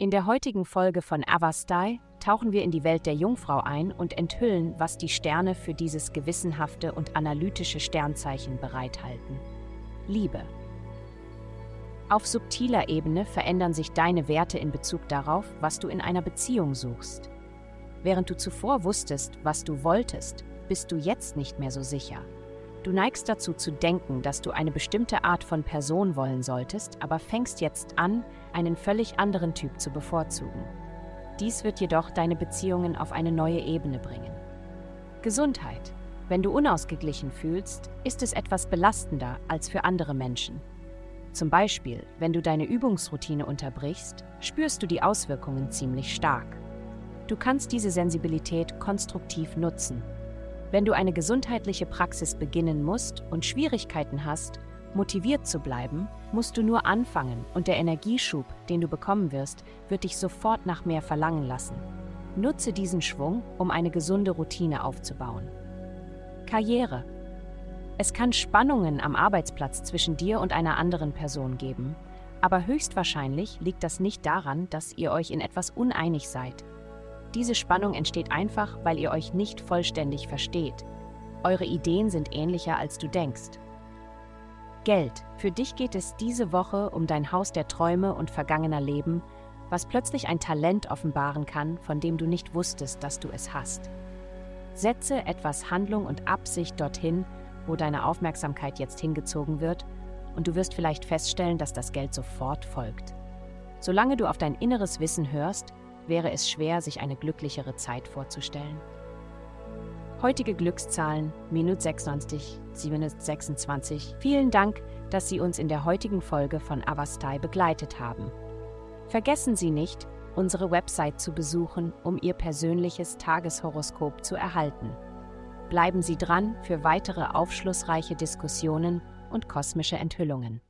In der heutigen Folge von Avastai tauchen wir in die Welt der Jungfrau ein und enthüllen, was die Sterne für dieses gewissenhafte und analytische Sternzeichen bereithalten. Liebe. Auf subtiler Ebene verändern sich deine Werte in Bezug darauf, was du in einer Beziehung suchst. Während du zuvor wusstest, was du wolltest, bist du jetzt nicht mehr so sicher. Du neigst dazu zu denken, dass du eine bestimmte Art von Person wollen solltest, aber fängst jetzt an, einen völlig anderen Typ zu bevorzugen. Dies wird jedoch deine Beziehungen auf eine neue Ebene bringen. Gesundheit. Wenn du unausgeglichen fühlst, ist es etwas belastender als für andere Menschen. Zum Beispiel, wenn du deine Übungsroutine unterbrichst, spürst du die Auswirkungen ziemlich stark. Du kannst diese Sensibilität konstruktiv nutzen wenn du eine gesundheitliche Praxis beginnen musst und Schwierigkeiten hast, motiviert zu bleiben, musst du nur anfangen und der Energieschub, den du bekommen wirst, wird dich sofort nach mehr verlangen lassen. Nutze diesen Schwung, um eine gesunde Routine aufzubauen. Karriere. Es kann Spannungen am Arbeitsplatz zwischen dir und einer anderen Person geben, aber höchstwahrscheinlich liegt das nicht daran, dass ihr euch in etwas uneinig seid, diese Spannung entsteht einfach, weil ihr euch nicht vollständig versteht. Eure Ideen sind ähnlicher, als du denkst. Geld. Für dich geht es diese Woche um dein Haus der Träume und vergangener Leben, was plötzlich ein Talent offenbaren kann, von dem du nicht wusstest, dass du es hast. Setze etwas Handlung und Absicht dorthin, wo deine Aufmerksamkeit jetzt hingezogen wird, und du wirst vielleicht feststellen, dass das Geld sofort folgt. Solange du auf dein inneres Wissen hörst, wäre es schwer, sich eine glücklichere Zeit vorzustellen. Heutige Glückszahlen minus 96, 726. Vielen Dank, dass Sie uns in der heutigen Folge von Avastai begleitet haben. Vergessen Sie nicht, unsere Website zu besuchen, um Ihr persönliches Tageshoroskop zu erhalten. Bleiben Sie dran für weitere aufschlussreiche Diskussionen und kosmische Enthüllungen.